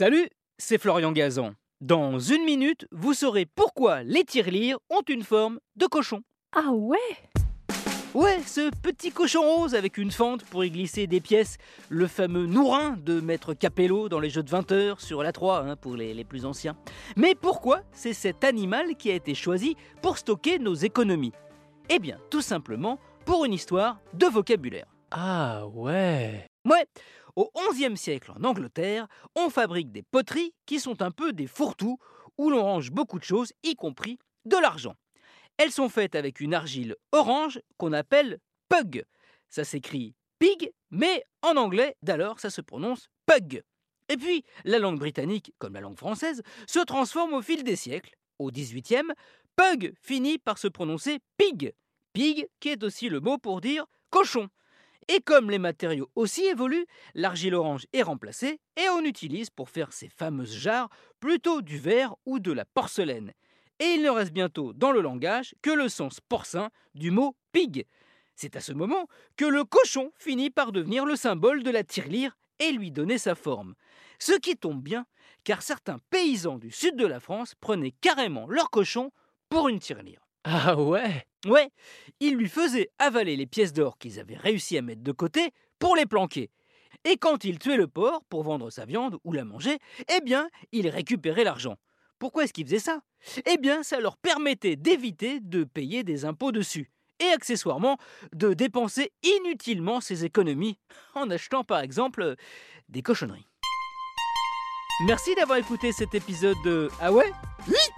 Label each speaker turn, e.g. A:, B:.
A: Salut, c'est Florian Gazan. Dans une minute, vous saurez pourquoi les tirelires ont une forme de cochon.
B: Ah ouais?
A: Ouais, ce petit cochon rose avec une fente pour y glisser des pièces, le fameux nourrin de Maître Capello dans les jeux de 20 heures sur la 3 hein, pour les, les plus anciens. Mais pourquoi c'est cet animal qui a été choisi pour stocker nos économies? Eh bien, tout simplement pour une histoire de vocabulaire.
C: Ah ouais
A: Ouais, au XIe siècle en Angleterre, on fabrique des poteries qui sont un peu des fourre-tout où l'on range beaucoup de choses, y compris de l'argent. Elles sont faites avec une argile orange qu'on appelle pug. Ça s'écrit pig, mais en anglais, d'alors, ça se prononce pug. Et puis, la langue britannique, comme la langue française, se transforme au fil des siècles. Au XVIIIe, pug finit par se prononcer pig. Pig, qui est aussi le mot pour dire cochon. Et comme les matériaux aussi évoluent, l'argile orange est remplacée et on utilise pour faire ces fameuses jarres plutôt du verre ou de la porcelaine. Et il ne reste bientôt dans le langage que le sens porcin du mot pig. C'est à ce moment que le cochon finit par devenir le symbole de la tirelire et lui donner sa forme. Ce qui tombe bien, car certains paysans du sud de la France prenaient carrément leur cochon pour une tirelire.
C: Ah ouais?
A: Ouais, ils lui faisaient avaler les pièces d'or qu'ils avaient réussi à mettre de côté pour les planquer. Et quand il tuait le porc pour vendre sa viande ou la manger, eh bien, il récupérait l'argent. Pourquoi est-ce qu'ils faisaient ça? Eh bien, ça leur permettait d'éviter de payer des impôts dessus. Et accessoirement, de dépenser inutilement ses économies en achetant par exemple des cochonneries. Merci d'avoir écouté cet épisode de Ah ouais? Oui Oui